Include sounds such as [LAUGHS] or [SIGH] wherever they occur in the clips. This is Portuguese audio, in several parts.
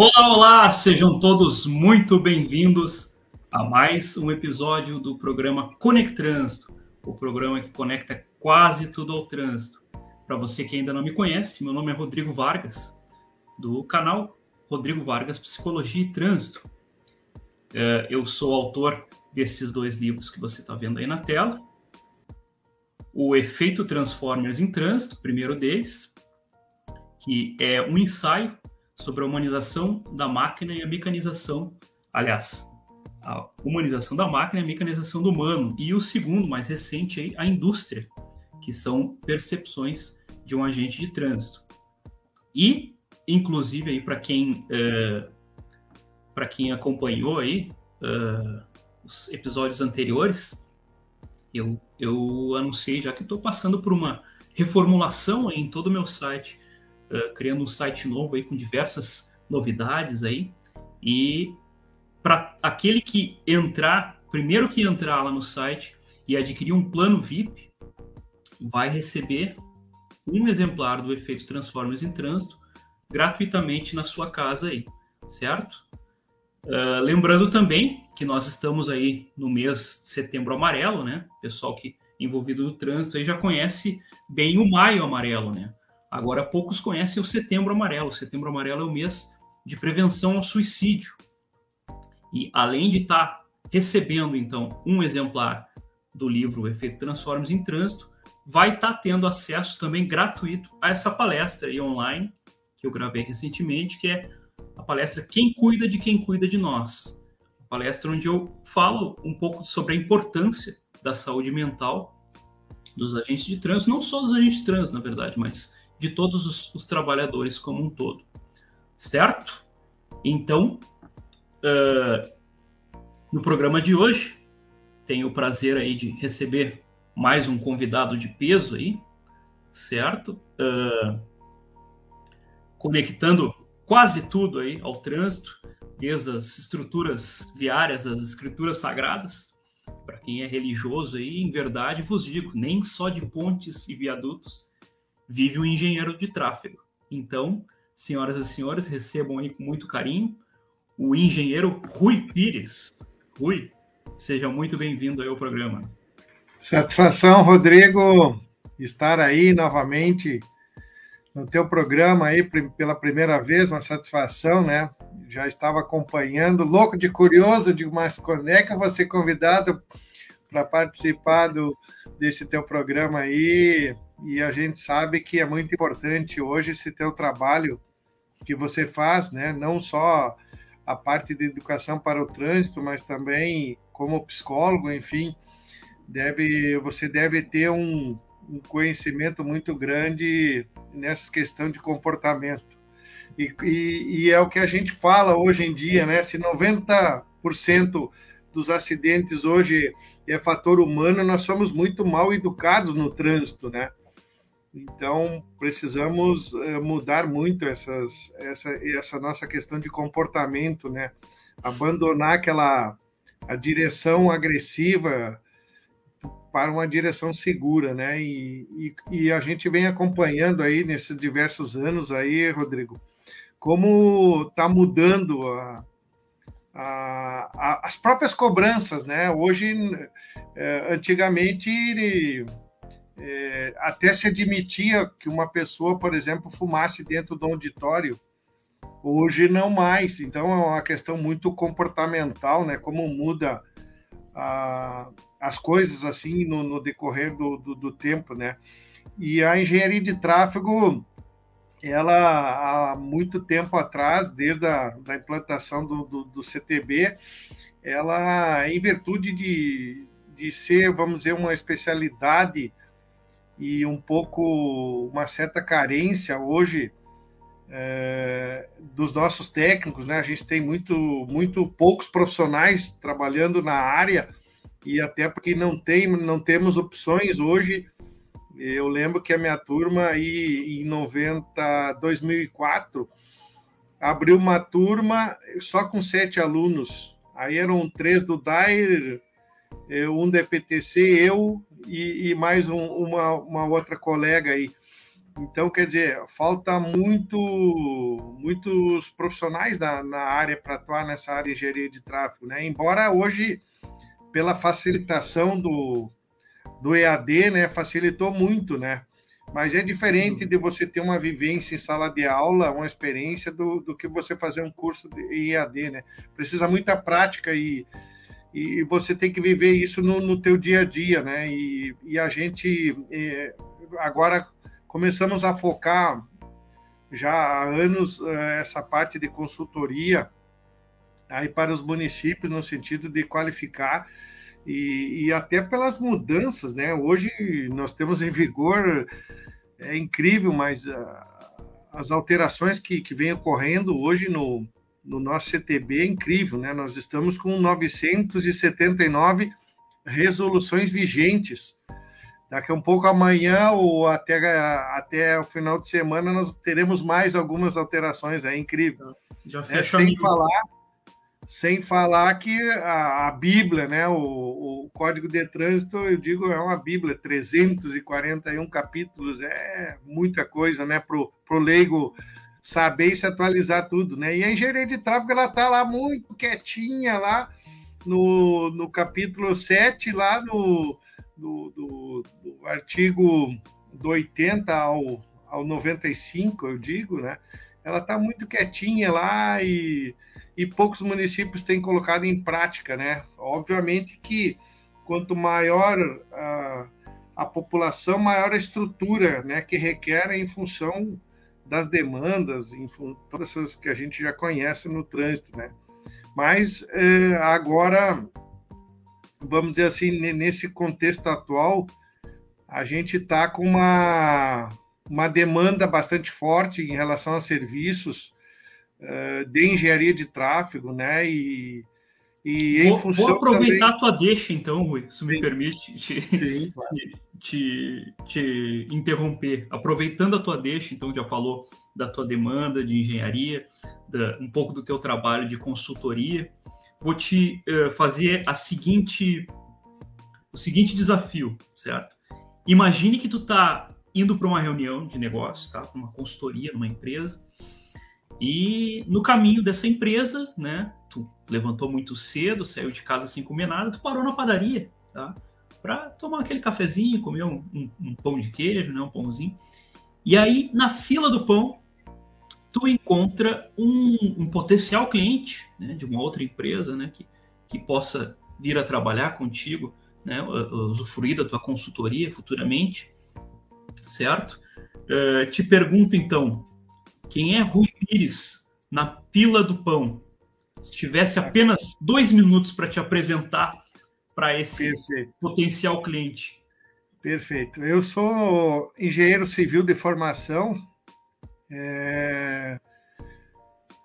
Olá, olá, sejam todos muito bem-vindos a mais um episódio do programa Conect Trânsito, o programa que conecta quase tudo ao trânsito. Para você que ainda não me conhece, meu nome é Rodrigo Vargas, do canal Rodrigo Vargas Psicologia e Trânsito. É, eu sou autor desses dois livros que você está vendo aí na tela. O Efeito Transformers em Trânsito, primeiro deles, que é um ensaio sobre a humanização da máquina e a mecanização, aliás, a humanização da máquina e a mecanização do humano. E o segundo, mais recente, aí, a indústria, que são percepções de um agente de trânsito. E, inclusive, aí para quem uh, para quem acompanhou aí uh, os episódios anteriores, eu, eu anunciei já que estou passando por uma reformulação em todo o meu site uh, criando um site novo aí com diversas novidades aí. E para aquele que entrar, primeiro que entrar lá no site e adquirir um plano VIP, vai receber um exemplar do efeito Transformers em Trânsito gratuitamente na sua casa aí, certo? Uh, lembrando também que nós estamos aí no mês de setembro amarelo, né? pessoal que envolvido no trânsito aí já conhece bem o maio amarelo, né? Agora, poucos conhecem o Setembro Amarelo. O Setembro Amarelo é o mês de prevenção ao suicídio. E além de estar tá recebendo, então, um exemplar do livro o Efeito Transformes em Trânsito, vai estar tá tendo acesso também gratuito a essa palestra online que eu gravei recentemente, que é a palestra Quem Cuida de Quem Cuida de Nós. Uma palestra onde eu falo um pouco sobre a importância da saúde mental dos agentes de trânsito, não só dos agentes de trânsito, na verdade, mas de todos os, os trabalhadores como um todo. Certo? Então, uh, no programa de hoje, tenho o prazer aí de receber mais um convidado de peso aí, certo? Uh, conectando quase tudo aí ao trânsito, desde as estruturas viárias, as escrituras sagradas. Para quem é religioso aí, em verdade vos digo, nem só de pontes e viadutos vive um engenheiro de tráfego. Então, senhoras e senhores, recebam aí com muito carinho o engenheiro Rui Pires. Rui, seja muito bem-vindo ao programa. Satisfação, Rodrigo, estar aí novamente no teu programa aí pela primeira vez, uma satisfação, né? Já estava acompanhando, louco de curioso, de mas quando é que eu vou ser convidado para participar do, desse teu programa aí? E a gente sabe que é muito importante hoje esse teu trabalho que você faz, né? Não só a parte de educação para o trânsito, mas também como psicólogo, enfim, deve você deve ter um, um conhecimento muito grande nessa questão de comportamento. E, e, e, é o que a gente fala hoje em dia, né? Se 90% dos acidentes hoje é fator humano, nós somos muito mal educados no trânsito, né? Então, precisamos eh, mudar muito essas, essa, essa nossa questão de comportamento, né? Abandonar aquela a direção agressiva para uma direção segura, né? E, e, e, a gente vem acompanhando aí nesses diversos anos aí, Rodrigo, como está mudando a, a, a, as próprias cobranças, né? Hoje, eh, antigamente é, até se admitia que uma pessoa, por exemplo, fumasse dentro do auditório. Hoje não mais. Então é uma questão muito comportamental, né? Como muda a, as coisas assim no, no decorrer do, do, do, tempo, né? E a engenharia de tráfego, ela há muito tempo atrás, desde a da implantação do, do, do CTB, ela, em virtude de, de ser, vamos dizer, uma especialidade e um pouco uma certa carência hoje é, dos nossos técnicos, né? A gente tem muito, muito poucos profissionais trabalhando na área e até porque não tem, não temos opções hoje. Eu lembro que a minha turma aí em 90, 2004 abriu uma turma só com sete alunos. Aí eram três do DAIR, um da EPTC, eu e, e mais um, uma, uma outra colega aí. Então, quer dizer, falta muito, muitos profissionais na, na área para atuar nessa área de engenharia de tráfego, né? Embora hoje, pela facilitação do, do EAD, né, facilitou muito, né? Mas é diferente de você ter uma vivência em sala de aula, uma experiência, do, do que você fazer um curso de EAD, né? Precisa muita prática e, e você tem que viver isso no, no teu dia a dia, né? E, e a gente é, agora começamos a focar já há anos eh, essa parte de consultoria aí para os municípios no sentido de qualificar e, e, até pelas mudanças, né? Hoje nós temos em vigor é incrível, mas uh, as alterações que, que vêm ocorrendo hoje no, no nosso CTB é incrível, né? Nós estamos com 979 resoluções vigentes. Daqui a um pouco amanhã ou até, até o final de semana nós teremos mais algumas alterações, é incrível. Já fecha é, sem falar sem falar que a, a Bíblia, né, o, o, Código de Trânsito, eu digo, é uma Bíblia, 341 capítulos, é muita coisa, né, para o leigo saber e se atualizar tudo, né? E a engenharia de tráfego, ela está lá muito quietinha, lá no, no capítulo 7, lá no, do, do, do artigo do 80 ao, ao 95, eu digo, né? Ela está muito quietinha lá e, e poucos municípios têm colocado em prática, né? Obviamente que quanto maior a, a população, maior a estrutura né, que requer em função das demandas, em todas essas que a gente já conhece no trânsito, né? Mas eh, agora vamos dizer assim, nesse contexto atual, a gente está com uma, uma demanda bastante forte em relação a serviços uh, de engenharia de tráfego, né? E, e vou, função vou aproveitar também... a tua deixa, então, Rui, se me permite te, Sim, [LAUGHS] claro. te, te, interromper. Aproveitando a tua deixa, então, já falou da tua demanda de engenharia, da, um pouco do teu trabalho de consultoria vou te uh, fazer a seguinte, o seguinte desafio, certo? Imagine que tu tá indo para uma reunião de negócios, tá? Uma consultoria numa empresa e no caminho dessa empresa, né? Levantou muito cedo, saiu de casa sem comer nada, tu parou na padaria, tá? Para tomar aquele cafezinho, comer um, um, um pão de queijo, né? Um pãozinho. E aí na fila do pão tu encontra um, um potencial cliente né, de uma outra empresa né, que, que possa vir a trabalhar contigo, né, usufruir da tua consultoria futuramente, certo? Uh, te pergunto então, quem é Rui Pires na pila do pão? Se tivesse apenas dois minutos para te apresentar para esse Perfeito. potencial cliente. Perfeito. Eu sou engenheiro civil de formação, é...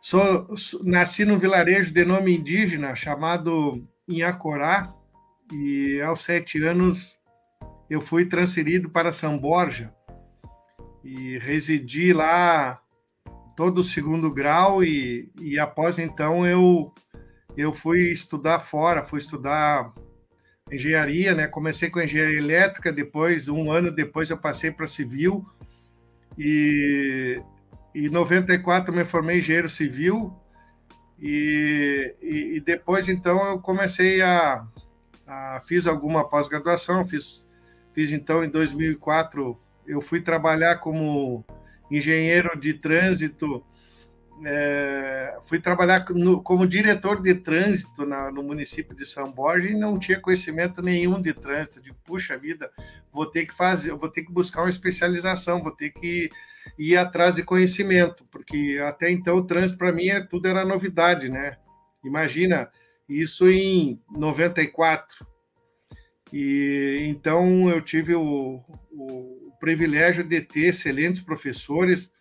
Sou, nasci num vilarejo de nome indígena chamado Inhacorá e aos sete anos eu fui transferido para São Borja e residi lá todo o segundo grau e, e após então eu eu fui estudar fora, fui estudar engenharia, né? Comecei com engenharia elétrica, depois um ano depois eu passei para civil e em 94 me formei engenheiro civil e, e, e depois então eu comecei a, a fiz alguma pós-graduação, fiz, fiz então em 2004 eu fui trabalhar como engenheiro de trânsito, é, fui trabalhar no, como diretor de trânsito na, no município de São Borja e não tinha conhecimento nenhum de trânsito. De puxa vida, vou ter que fazer, vou ter que buscar uma especialização, vou ter que ir atrás de conhecimento, porque até então o trânsito para mim é, tudo era novidade, né? Imagina isso em 94. E então eu tive o, o, privilégio de ter excelentes professores.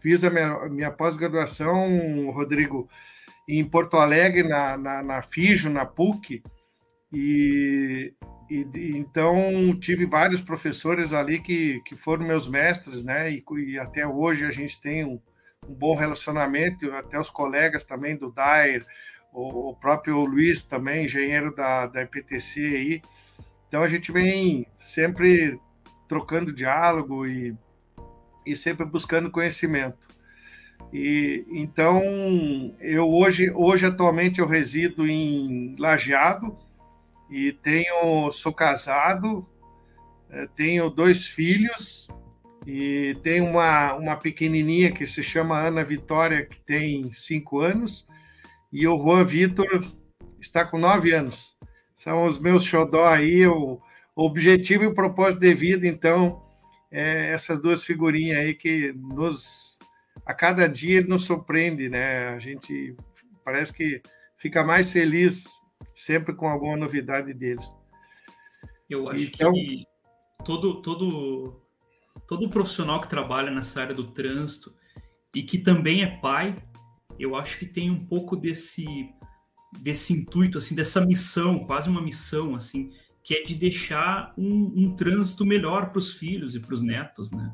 Fiz a minha, minha pós-graduação, Rodrigo, em Porto Alegre, na, na, na FIJO, na PUC, e, e, então tive vários professores ali que, que foram meus mestres, né? E, e até hoje a gente tem um, um, bom relacionamento, até os colegas também do DAIR, o, o próprio Luiz também, engenheiro da, da IPTC aí. Então a gente vem sempre trocando diálogo e, e sempre buscando conhecimento. E então eu hoje, hoje atualmente eu resido em Lajeado e tenho sou casado, eh, tenho dois filhos e tenho uma, uma pequenininha que se chama Ana Vitória que tem cinco anos e o Juan Vitor está com nove anos. São os meus xodó aí, o, objetivo e o propósito de vida, então, é essas duas figurinhas aí que nos, a cada dia nos surpreende, né? A gente parece que fica mais feliz sempre com alguma novidade deles. Eu acho então, que todo, todo, todo profissional que trabalha nessa área do trânsito e que também é pai, eu acho que tem um pouco desse desse intuito assim dessa missão quase uma missão assim que é de deixar um, um trânsito melhor para os filhos e para os netos né?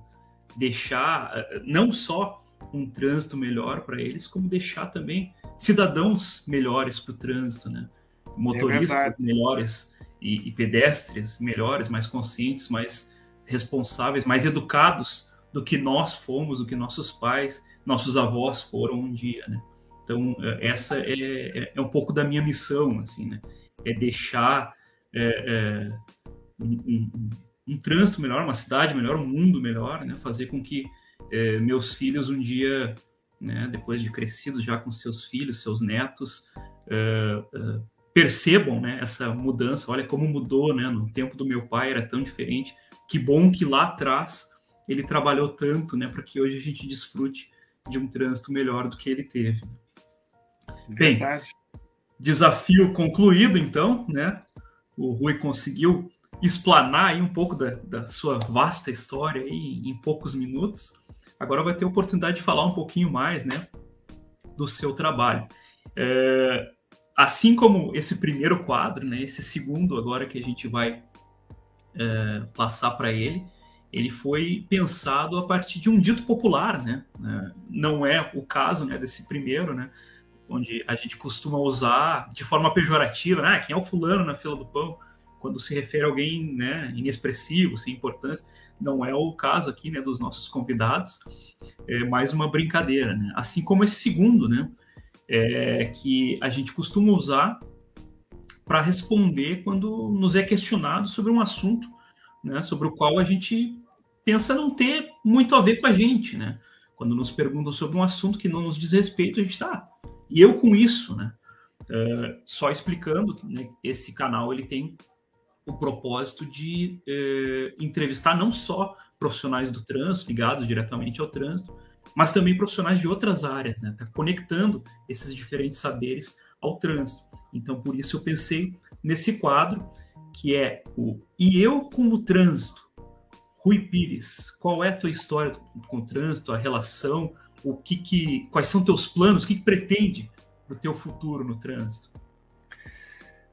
Deixar eh, não só um trânsito melhor para eles como deixar também cidadãos melhores para o trânsito né? Motoristas é melhores e, e pedestres melhores mais conscientes mais responsáveis mais educados do que nós fomos do que nossos pais nossos avós foram um dia, né? Então, é, essa é, é, é, um pouco da minha missão, assim, né? É deixar é, é, um, um, um, trânsito melhor, uma cidade melhor, um mundo melhor, né? Fazer com que é, meus filhos um dia, né, depois de crescidos já com seus filhos, seus netos, percebam né, essa mudança. Olha como mudou, né? No tempo do meu pai era tão diferente. Que bom que lá atrás ele trabalhou tanto, né, para que hoje a gente desfrute de um trânsito melhor do que ele teve. Verdade. Bem, desafio concluído, então, né? O Rui conseguiu explanar aí um pouco da, da sua vasta história aí em poucos minutos. Agora vai ter a oportunidade de falar um pouquinho mais, né, do seu trabalho. É, assim como esse primeiro quadro, né, esse segundo agora que a gente vai é, passar para ele, ele foi pensado a partir de um dito popular, né? É, não é o caso né, desse primeiro, né? Onde a gente costuma usar de forma pejorativa, né? Ah, quem é o fulano na fila do pão? Quando se refere a alguém né, inexpressivo, sem importância. Não é o caso aqui né, dos nossos convidados. É mais uma brincadeira, né? Assim como esse segundo, né? É, que a gente costuma usar para responder quando nos é questionado sobre um assunto né, sobre o qual a gente pensa não ter muito a ver com a gente, né? Quando nos perguntam sobre um assunto que não nos diz respeito, a gente está. E eu com isso, né? Uh, só explicando que né, esse canal ele tem o propósito de uh, entrevistar não só profissionais do trânsito ligados diretamente ao trânsito, mas também profissionais de outras áreas, né? Tá conectando esses diferentes saberes ao trânsito. Então, por isso eu pensei nesse quadro que é o E eu com o trânsito. Rui Pires, qual é a tua história com o trânsito, a relação, o que, que quais são teus planos, o que, que pretende para o teu futuro no trânsito?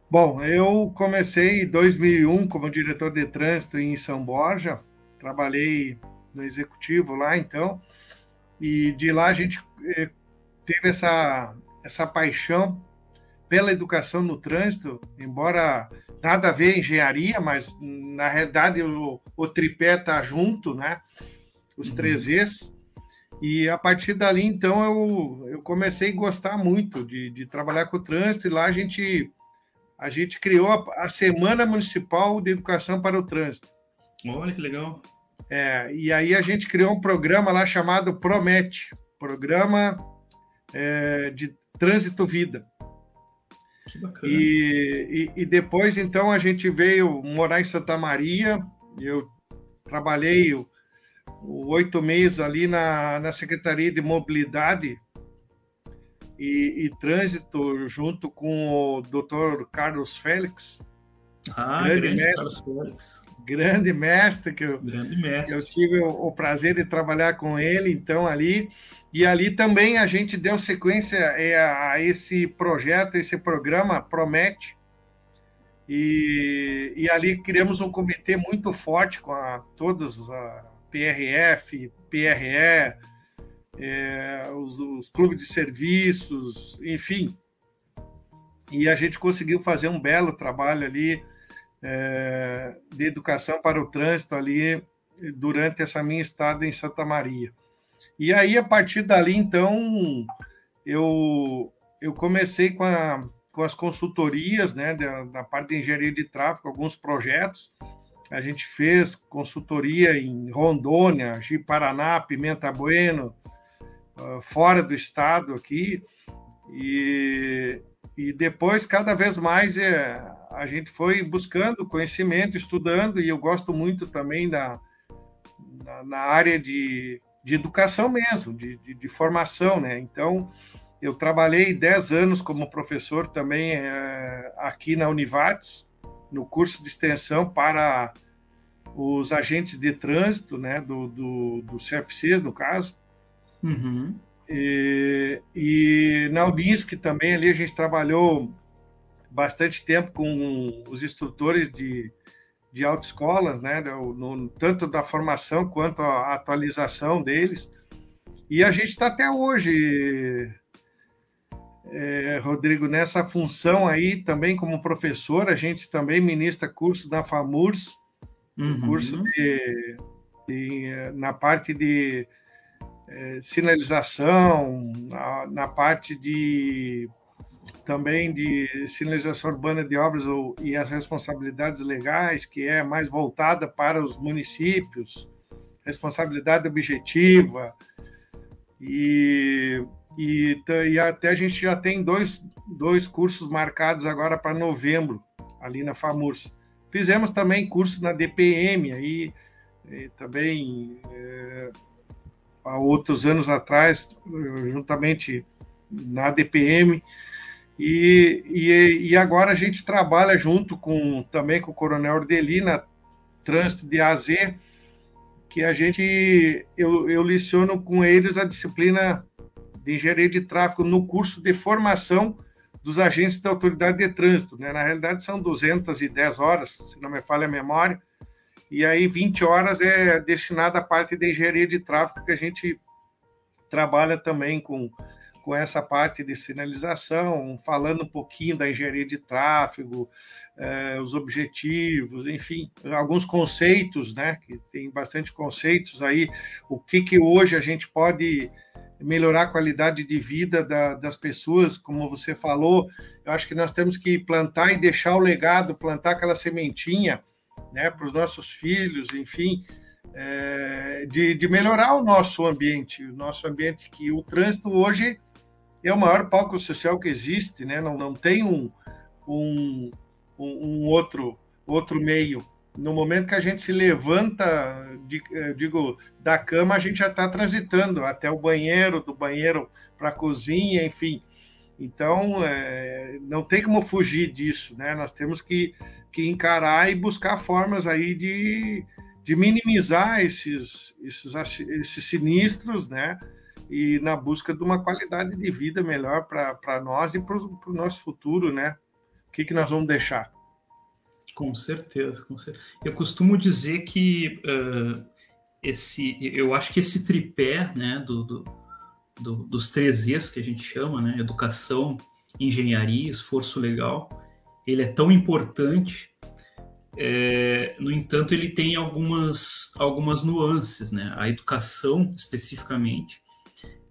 Bom, eu comecei em 2001 como diretor de trânsito em São Borja, trabalhei no executivo lá então, e de lá a gente eh, teve essa, essa paixão pela educação no trânsito, embora nada a ver engenharia, mas na realidade o, o tripé está junto, né? Os uhum. três Es. E a partir dali, então, eu, eu comecei a gostar muito de, de trabalhar com o trânsito, e lá a gente, a gente criou a, a Semana Municipal de Educação para o Trânsito. Olha que legal. É, e aí a gente criou um programa lá chamado Promete, Programa é, de Trânsito Vida. Que bacana. E, e, e, depois, então, a gente veio morar em Santa Maria. Eu trabalhei oito meses ali na, na Secretaria de Mobilidade e, e Trânsito, junto com o doutor Carlos Félix. Ah, grande, grande mestre, Carlos Félix. Grande mestre, que eu, grande mestre. eu tive o, o prazer de trabalhar com ele, então, ali. E ali também a gente deu sequência é, a esse projeto, esse programa Promete. E, e ali criamos um comitê muito forte com a, todos, a PRF, PRE, é, os, os clubes de serviços, enfim. E a gente conseguiu fazer um belo trabalho ali é, de educação para o trânsito ali durante essa minha estada em Santa Maria. E aí, a partir dali, então, eu, eu comecei com, a, com as consultorias, né, da, da parte de engenharia de tráfego, alguns projetos. A gente fez consultoria em Rondônia, Ji-Paraná, Pimenta Bueno, uh, fora do estado aqui. E, e depois, cada vez mais, é, a gente foi buscando conhecimento, estudando, e eu gosto muito também da, na, na área de de educação mesmo, de, de, de, formação, né? Então, eu trabalhei 10 anos como professor também é, aqui na Univates, no curso de extensão para os agentes de trânsito, né, do, do, do CFC, no caso. Uhum. E, e na Unisc também, ali a gente trabalhou bastante tempo com os instrutores de, de autoescolas, né, no, tanto da formação quanto a atualização deles. E a gente está até hoje, é, Rodrigo, nessa função aí também como professor, a gente também ministra curso na FAMURS, uhum. curso de, de, na parte de é, sinalização, na, na parte de também de sinalização urbana de obras ou, e as responsabilidades legais, que é mais voltada para os municípios, responsabilidade objetiva, e, e, e até a gente já tem dois, dois cursos marcados agora para novembro, ali na FAMURS. Fizemos também curso na DPM, aí também é, há outros anos atrás, juntamente na DPM, e, e, e, agora a gente trabalha junto com também com o Coronel Ordelina, trânsito de AZ, que a gente eu, eu liciono com eles a disciplina de engenharia de tráfego no curso de formação dos agentes da autoridade de trânsito. Né? Na realidade, são 210 horas, se não me falha a memória, e aí 20 horas é destinada à parte de engenharia de tráfego, que a gente trabalha também com com essa parte de sinalização, falando um pouquinho da engenharia de tráfego, eh, os objetivos, enfim, alguns conceitos, né? Que tem bastante conceitos aí. O que que hoje a gente pode melhorar a qualidade de vida da, das pessoas, como você falou. Eu acho que nós temos que plantar e deixar o legado, plantar aquela sementinha, né, para os nossos filhos, enfim, é, de, de melhorar o nosso ambiente, o nosso ambiente que o trânsito hoje é o maior palco social que existe, né? Não, não tem um, um, um outro, outro meio. No momento que a gente se levanta, eh, digo, da cama, a gente já está transitando até o banheiro, do banheiro para a cozinha, enfim. Então, é, não tem como fugir disso, né? Nós temos que, que encarar e buscar formas aí de, de minimizar esses, esses, esses sinistros, né? e na busca de uma qualidade de vida melhor para nós e para o nosso futuro, né? O que, que nós vamos deixar? Com certeza, com certeza. Eu costumo dizer que uh, esse, eu acho que esse tripé, né, do, do, do, dos três E's que a gente chama, né, educação, engenharia, esforço legal, ele é tão importante. É, no entanto, ele tem algumas, algumas nuances, né? A educação, especificamente,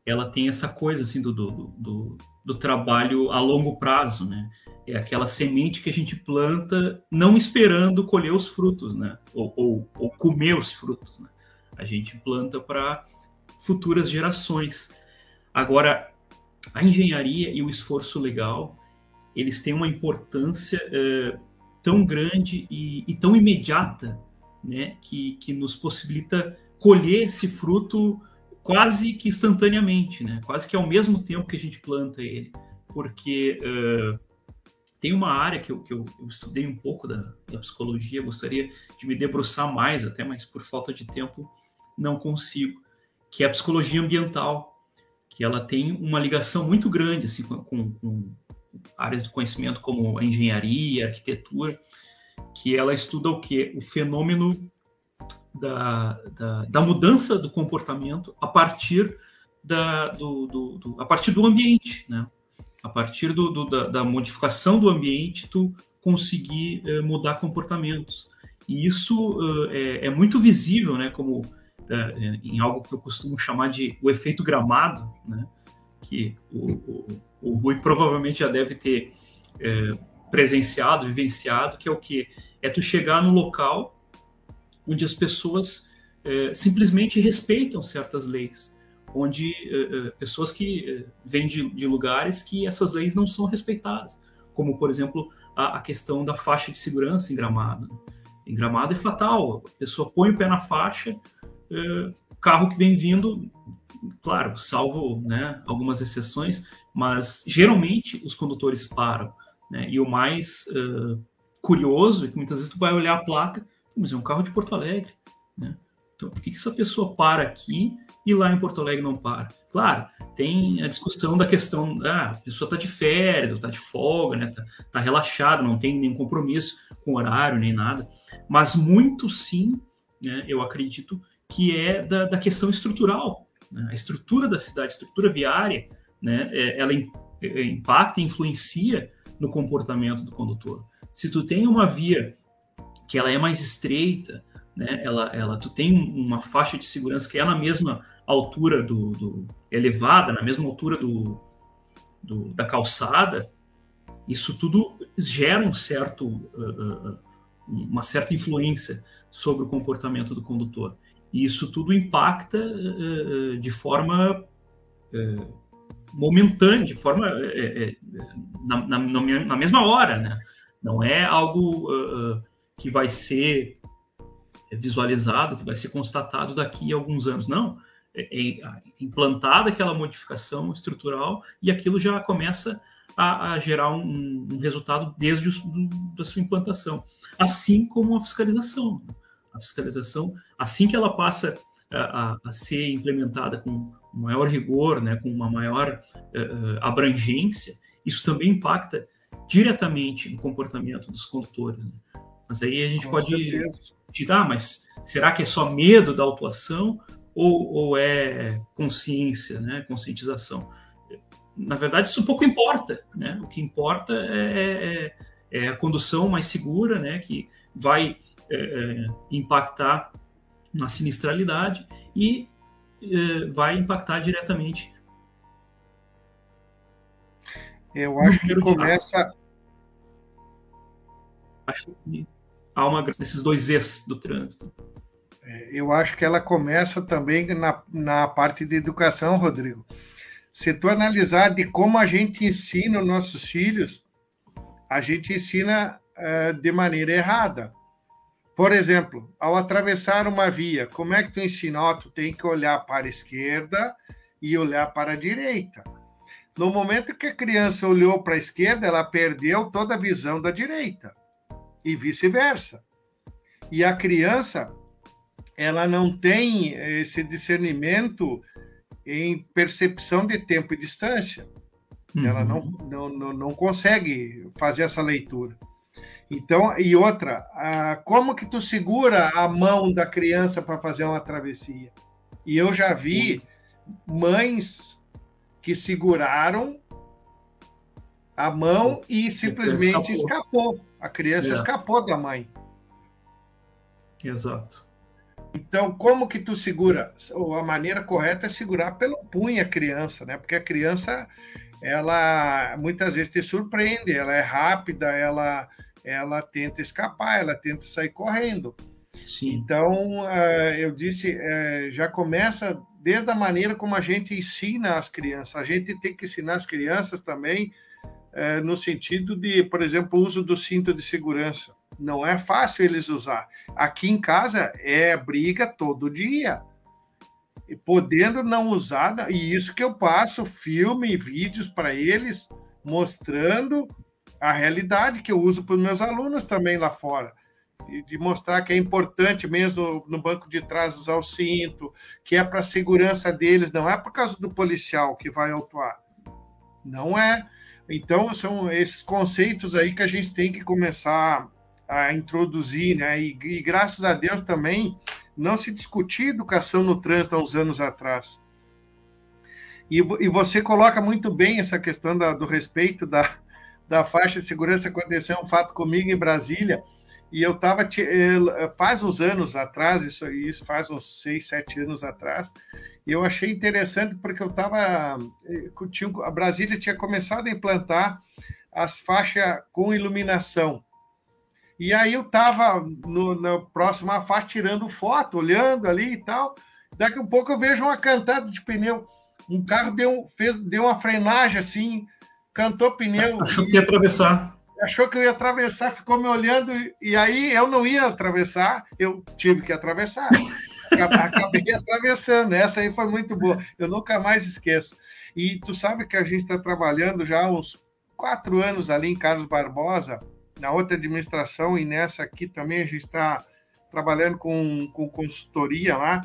ela tem essa coisa assim do, do, do, do, trabalho a longo prazo, né? É aquela semente que a gente planta não esperando colher os frutos, né? Ou, ou, ou comer os frutos, né? A gente planta para futuras gerações. Agora, a engenharia e o esforço legal, eles têm uma importância é, tão grande e, e, tão imediata, né? Que, que nos possibilita colher esse fruto quase que instantaneamente, né? Quase que ao mesmo tempo que a gente planta ele, porque uh, tem uma área que eu, que eu, eu estudei um pouco da, da, psicologia, gostaria de me debruçar mais, até mas por falta de tempo não consigo, que é a psicologia ambiental, que ela tem uma ligação muito grande assim com, com, com áreas do conhecimento como a engenharia, a arquitetura, que ela estuda o que o fenômeno da, da, da mudança do comportamento a partir da, do, do, do, a partir do ambiente, né? A partir do, do da, da, modificação do ambiente, tu conseguir eh, mudar comportamentos. E isso uh, é, é, muito visível, né, como uh, em algo que eu costumo chamar de o efeito gramado, né, que o, o, o Rui provavelmente já deve ter presenciado, vivenciado, que é o que? É tu chegar no local onde as pessoas simplesmente respeitam certas leis, onde pessoas que vêm de, de lugares que essas leis não são respeitadas, como, por exemplo, a, a questão da faixa de segurança em Gramado. Em Gramado é fatal, a pessoa põe o pé na faixa, é, carro que vem vindo, claro, salvo né, algumas exceções, mas geralmente os condutores param. Né? E o mais uh, curioso é que muitas vezes tu vai olhar a placa, mas é um carro de Porto Alegre. Né? Então, por que, que essa pessoa para aqui e lá em Porto Alegre não para? Claro, tem a discussão da questão, ah, a pessoa está de férias, está de folga, né? Tá, tá relaxada, não tem nenhum compromisso com horário nem nada. Mas muito sim, né, eu acredito que é da, da questão estrutural. Né? A estrutura da cidade, a estrutura viária, né, é, ela é, impacta e influencia no comportamento do condutor. Se tu tem uma via que ela é mais estreita, né, ela, ela, tu tem uma faixa de segurança que é na mesma altura do, do elevada, na mesma altura do, do, da calçada, isso tudo gera um certo, uh, uh, uma certa influência sobre o comportamento do condutor. E isso tudo impacta uh, de forma momentânea, de forma na, na, na, mesma hora, né? Não é algo que vai ser visualizado, que vai ser constatado daqui a alguns anos. Não, é, é implantada aquela modificação estrutural e aquilo já começa a, a gerar um, um, resultado desde o, do, da sua implantação. Assim como a fiscalização. A fiscalização, assim que ela passa a, a, a ser implementada com maior rigor, né, com uma maior uh, abrangência, isso também impacta diretamente no comportamento dos condutores. Né? Mas aí a gente com pode discutir, ah, mas será que é só medo da autuação ou, ou é consciência, né, conscientização? Na verdade, isso pouco importa. Né? O que importa é, é, é a condução mais segura, né, que vai é, é impactar na sinistralidade e é, vai impactar diretamente. Eu acho que começa. Acho que há uma desses dois ex do trânsito. É, eu acho que ela começa também na, na parte de educação, Rodrigo. Se tu analisar de como a gente ensina os nossos filhos, a gente ensina uh, de maneira errada. Por exemplo, ao atravessar uma via, como é que tu ensina? Oh, tu tem que olhar para a esquerda e olhar para a direita. No momento que a criança olhou para a esquerda, ela perdeu toda a visão da direita e vice-versa. E a criança, ela não tem esse discernimento em percepção de tempo e distância. Uhum. Ela não, não, não, não, consegue fazer essa leitura. Então, e outra, como que tu segura a mão da criança para fazer uma travessia? E eu já vi mães que seguraram a mão e simplesmente escapou. escapou. A criança é. escapou da mãe. Exato. Então, como que tu segura? A maneira correta é segurar pelo punho a criança, né? Porque a criança, ela muitas vezes te surpreende, ela é rápida, ela, ela tenta escapar, ela tenta sair correndo. Sim. Então, eh, eu disse, eh, já começa desde a maneira como a gente ensina as crianças. A gente tem que ensinar as crianças também eh, no sentido de, por exemplo, o uso do cinto de segurança não é fácil eles usar. Aqui em casa é briga todo dia. E podendo não usar, e isso que eu passo filme e vídeos para eles mostrando a realidade que eu uso para os meus alunos também lá fora. E de mostrar que é importante mesmo no banco de trás usar o cinto, que é para a segurança deles, não é por causa do policial que vai autuar. Não é. Então, são esses conceitos aí que a gente tem que começar a introduzir, né? E, e, graças a Deus também não se discutia educação no trânsito há uns anos atrás. E, e você coloca muito bem essa questão da, do respeito da, da faixa de segurança. Aconteceu um fato comigo em Brasília e eu estava eh, faz uns anos atrás, isso, isso faz uns seis, sete anos atrás, e eu achei interessante porque eu estava, eh, a Brasília tinha começado a implantar as faixas com iluminação. E aí eu estava próximo à faixa tirando foto, olhando ali e tal. Daqui a pouco eu vejo uma cantada de pneu. Um carro deu, fez, deu uma frenagem assim, cantou pneu. Achou que ia atravessar achou que eu ia atravessar, ficou me olhando, e aí eu não ia atravessar, eu tive que atravessar. Acabei [LAUGHS] atravessando, essa aí foi muito boa, eu nunca mais esqueço. E tu sabe que a gente está trabalhando já há uns quatro anos ali em Carlos Barbosa, na outra administração, e nessa aqui também a gente está trabalhando com, com consultoria lá.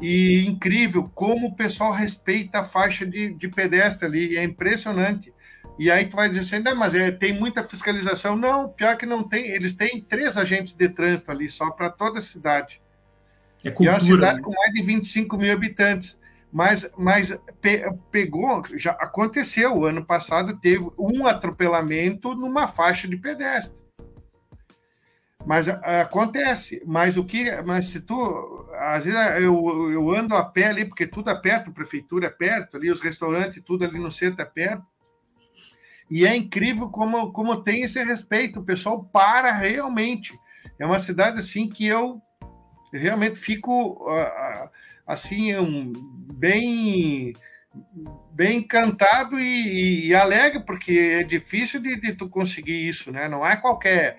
E incrível como o pessoal respeita a faixa de, de pedestre ali, é impressionante. E aí tu vai dizer assim, não, mas é, tem muita fiscalização. Não, pior que não tem. Eles têm três agentes de trânsito ali, só para toda a cidade. É cultura, e é uma cidade né? com mais de 25 mil habitantes. Mas, mas pe, pegou, já aconteceu. O ano passado teve um atropelamento numa faixa de pedestre. Mas acontece. Mas o que. Mas se tu. Às vezes eu, eu ando a pé ali, porque tudo é perto, a prefeitura é perto, ali, os restaurantes, tudo ali no centro é perto. E é incrível como, como tem esse respeito, o pessoal para realmente. É uma cidade assim que eu realmente fico assim um, bem bem encantado e, e, alegre porque é difícil de, de, tu conseguir isso, né? Não é qualquer.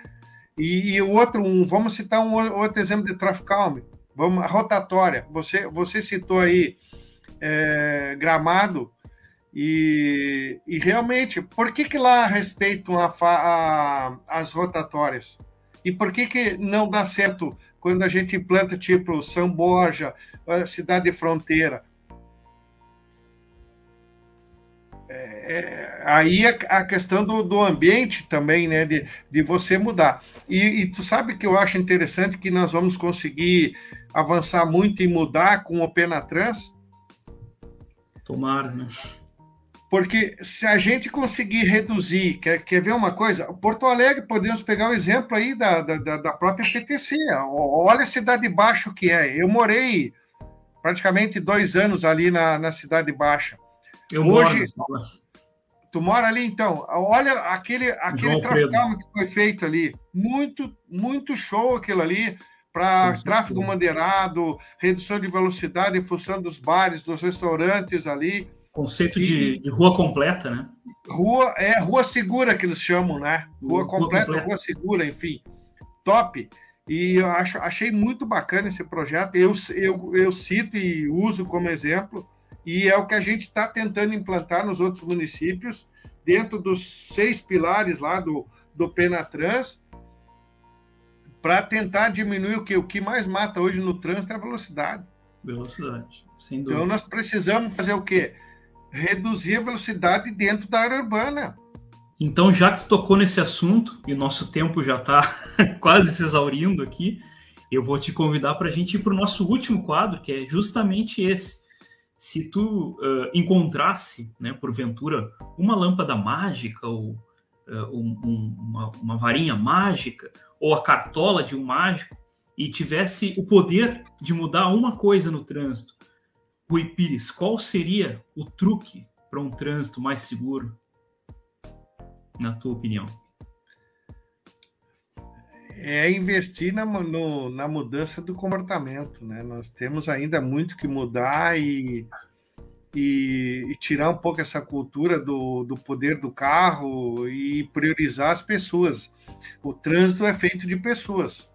E, o outro, um, vamos citar um outro exemplo de tráfego calmo. Vamos, rotatória. Você você citou aí é, Gramado e, e realmente, por que, que lá respeitam a, a, as rotatórias? E por que, que não dá certo quando a gente implanta tipo São Borja, cidade fronteira? É, é, aí a, a questão do, do, ambiente também, né, de, de você mudar. E, e, tu sabe que eu acho interessante que nós vamos conseguir avançar muito e mudar com o Penatrans? Tomara, né? Porque se a gente conseguir reduzir, quer, quer ver uma coisa? Porto Alegre, podemos pegar o exemplo aí da, da, da própria PTC. Olha a Cidade Baixa que é. Eu morei praticamente dois anos ali na, na Cidade Baixa. Eu Hoje, moro. Tu mora ali, então? Olha aquele, aquele tráfego que foi feito ali. Muito, muito show aquilo ali para tráfego madeirado, redução de velocidade em função dos bares, dos restaurantes ali. Conceito de, de, rua completa, né? Rua, é rua segura que eles chamam, né? Rua, rua completa, completa, rua segura, enfim. Top. E eu acho, achei muito bacana esse projeto. Eu, eu, eu cito e uso como exemplo, e é o que a gente está tentando implantar nos outros municípios, dentro dos seis pilares lá do, do Penatrans, para tentar diminuir o que, o que mais mata hoje no trânsito é a velocidade. Velocidade, sem dúvida. Então nós precisamos fazer o quê? Reduzir a velocidade dentro da área urbana. Então, já que tu tocou nesse assunto, e nosso tempo já está [LAUGHS] quase se exaurindo aqui, eu vou te convidar para a gente ir para o nosso último quadro, que é justamente esse. Se tu uh, encontrasse, né, porventura, uma lâmpada mágica ou uh, um, um, uma, uma varinha mágica ou a cartola de um mágico e tivesse o poder de mudar uma coisa no trânsito, Rui Pires, qual seria o truque para um trânsito mais seguro, na tua opinião? É investir na, no, na mudança do comportamento, né? Nós temos ainda muito que mudar e, e, e tirar um pouco essa cultura do, do poder do carro e priorizar as pessoas. O trânsito é feito de pessoas.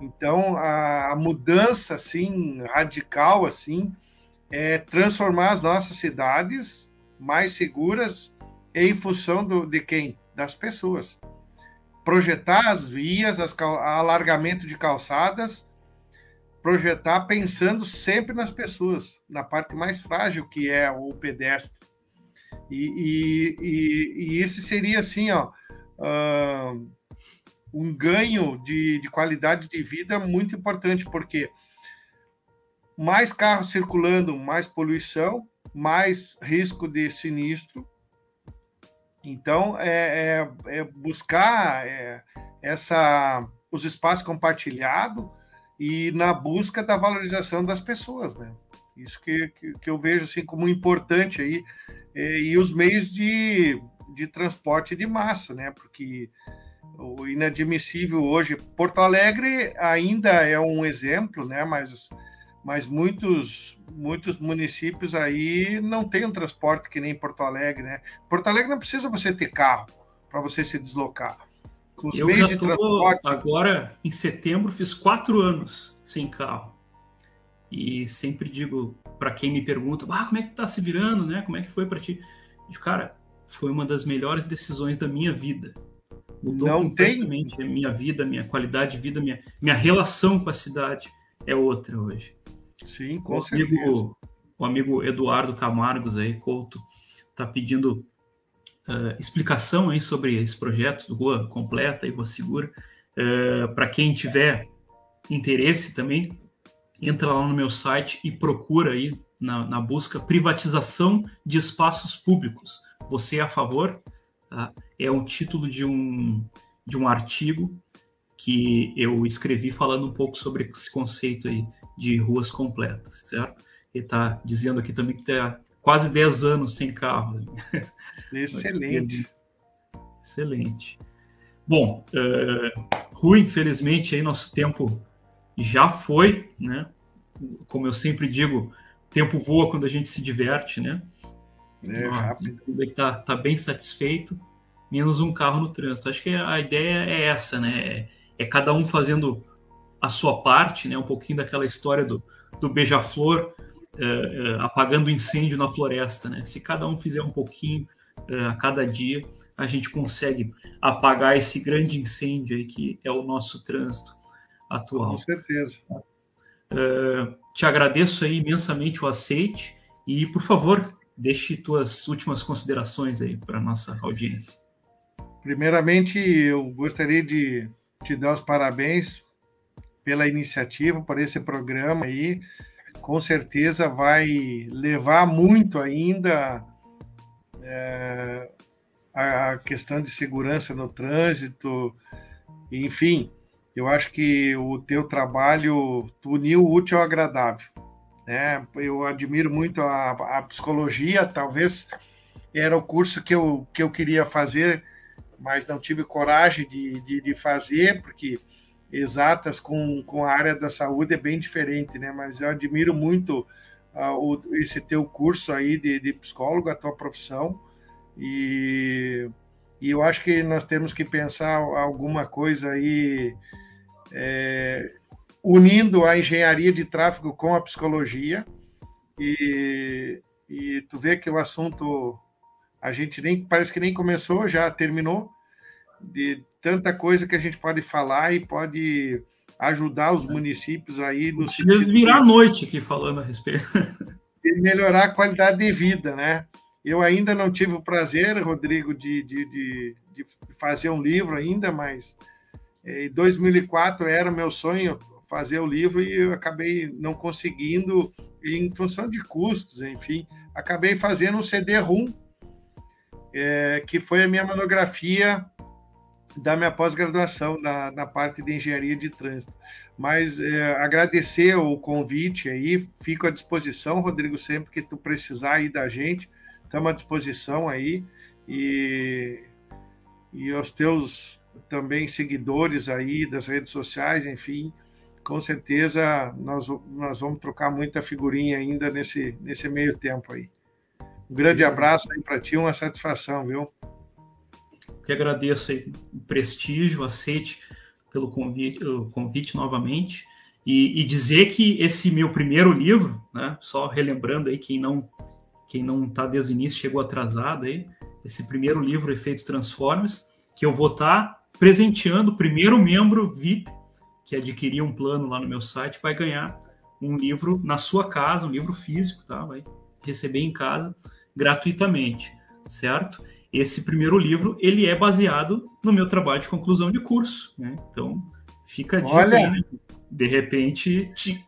Então, a, a mudança, assim, radical, assim, é transformar as nossas cidades mais seguras em função do, de quem? Das pessoas. Projetar as vias, as, alargamento de calçadas, projetar pensando sempre nas pessoas, na parte mais frágil que é o pedestre. E, e, e, e esse seria assim, ó, um ganho de, de qualidade de vida muito importante, porque mais carros circulando, mais poluição, mais risco de sinistro. Então, é, é, é buscar é, essa, os espaços compartilhados e na busca da valorização das pessoas, né? Isso que, que, que eu vejo assim como importante aí é, e os meios de, de transporte de massa, né? Porque o inadmissível hoje, Porto Alegre ainda é um exemplo, né? Mas mas muitos muitos municípios aí não têm um transporte que nem Porto Alegre, né? Porto Alegre não precisa você ter carro para você se deslocar. Os eu já estou transporte... agora em setembro fiz quatro anos sem carro e sempre digo para quem me pergunta, ah, como é que tá se virando, né? Como é que foi para ti? digo, cara, foi uma das melhores decisões da minha vida. Mudou não completamente tem... a minha vida, minha qualidade de vida, minha, minha relação com a cidade é outra hoje. Sim, com o certeza. Amigo, o amigo Eduardo Camargos aí, Couto, tá pedindo uh, explicação aí sobre esse projeto do Rua Completa e Rua Segura. Uh, Para quem tiver interesse também, entra lá no meu site e procura aí na, na busca privatização de espaços públicos. Você é a favor? Tá? É um título de um, de um artigo que eu escrevi falando um pouco sobre esse conceito aí de ruas completas, certo? Ele está dizendo aqui também que está quase 10 anos sem carro. [LAUGHS] Excelente. Excelente. Bom, uh, Rui, infelizmente aí nosso tempo já foi, né? Como eu sempre digo, tempo voa quando a gente se diverte, né? É, rápido. Tá, tá bem satisfeito, menos um carro no trânsito. Acho que a ideia é essa, né? É, é cada um fazendo a sua parte, né? Um pouquinho daquela história do, do beija-flor é, é, apagando o incêndio na floresta, né? Se cada um fizer um pouquinho é, a cada dia, a gente consegue apagar esse grande incêndio aí que é o nosso trânsito atual. Com certeza. Uh, te agradeço aí imensamente o aceite e, por favor, deixe tuas últimas considerações aí para nossa audiência. Primeiramente, eu gostaria de te dar os parabéns pela iniciativa, por esse programa aí. Com certeza vai levar muito ainda é, a questão de segurança no trânsito, enfim, eu acho que o teu trabalho uniu o útil ao agradável. Né? Eu admiro muito a, a, psicologia, talvez era o curso que eu, que eu queria fazer, mas não tive coragem de, de, de fazer, porque exatas com, com a área da saúde é bem diferente, né? Mas eu admiro muito uh, o, esse teu curso aí de, de psicólogo, a tua profissão, e, e eu acho que nós temos que pensar alguma coisa aí é, unindo a engenharia de tráfego com a psicologia e, e tu vê que o assunto a gente nem parece que nem começou, já terminou de tanta coisa que a gente pode falar e pode ajudar os municípios aí no sentido virar a noite aqui falando a respeito [LAUGHS] de melhorar a qualidade de vida, né? Eu ainda não tive o prazer, Rodrigo, de, de, de, de fazer um livro ainda, mas em 2004 era meu sonho fazer o livro e eu acabei não conseguindo em função de custos, enfim, acabei fazendo um CD-ROM, é, que foi a minha monografia da minha pós-graduação na, na, parte de engenharia de trânsito. Mas é, agradecer o convite aí, fico à disposição, Rodrigo, sempre que tu precisar aí da gente, estamos à disposição aí e, e aos teus também seguidores aí das redes sociais, enfim, com certeza nós, nós vamos trocar muita figurinha ainda nesse, nesse meio tempo aí. Um grande abraço aí para ti, uma satisfação, viu? Que agradeço aí o prestígio, aceite pelo convite, convite novamente e, e, dizer que esse meu primeiro livro, né, só relembrando aí quem não quem não está desde o início chegou atrasado aí, esse primeiro livro Efeitos Transformers, que eu vou estar tá presenteando o primeiro membro VIP que adquirir um plano lá no meu site vai ganhar um livro na sua casa, um livro físico, tá? Vai receber em casa gratuitamente, certo? Esse primeiro livro ele é baseado no meu trabalho de conclusão de curso, né? Então fica a dica aí, né? de repente te,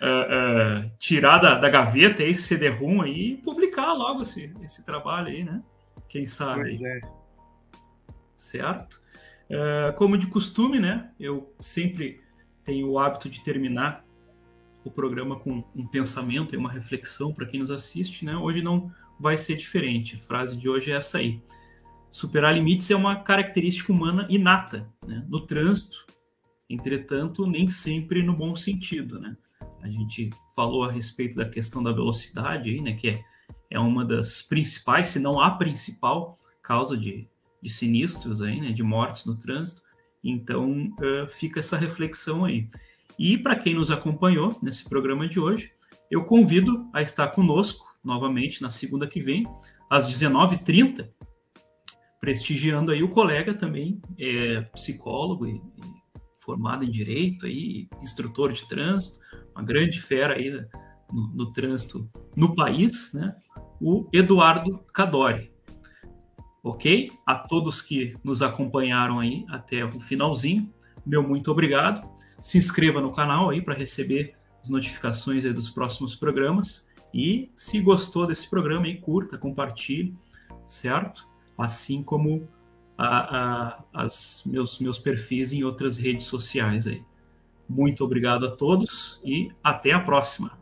uh, uh, tirar da, da, gaveta esse CD-ROM aí e publicar logo esse, esse trabalho aí, né? Quem sabe? É. Certo? Uh, como de costume, né? Eu sempre tenho o hábito de terminar o programa com um pensamento e uma reflexão para quem nos assiste, né? Hoje não vai ser diferente. A frase de hoje é essa aí. Superar limites é uma característica humana inata, né? No trânsito, entretanto, nem sempre no bom sentido, né? A gente falou a respeito da questão da velocidade aí, né? Que é, é uma das principais, se não a principal causa de, de sinistros aí, né? De mortes no trânsito. Então, uh, fica essa reflexão aí. E para quem nos acompanhou nesse programa de hoje, eu convido a estar conosco novamente na segunda que vem, às 19h30, prestigiando aí o colega também, é, psicólogo e, e formado em direito, aí, instrutor de trânsito, uma grande fera aí no, no trânsito no país, né? o Eduardo Cadori. Ok? A todos que nos acompanharam aí até o finalzinho, meu muito obrigado. Se inscreva no canal aí para receber as notificações dos próximos programas. E se gostou desse programa, aí, curta, compartilhe, certo? Assim como a, a, as meus, meus perfis em outras redes sociais aí. Muito obrigado a todos e até a próxima.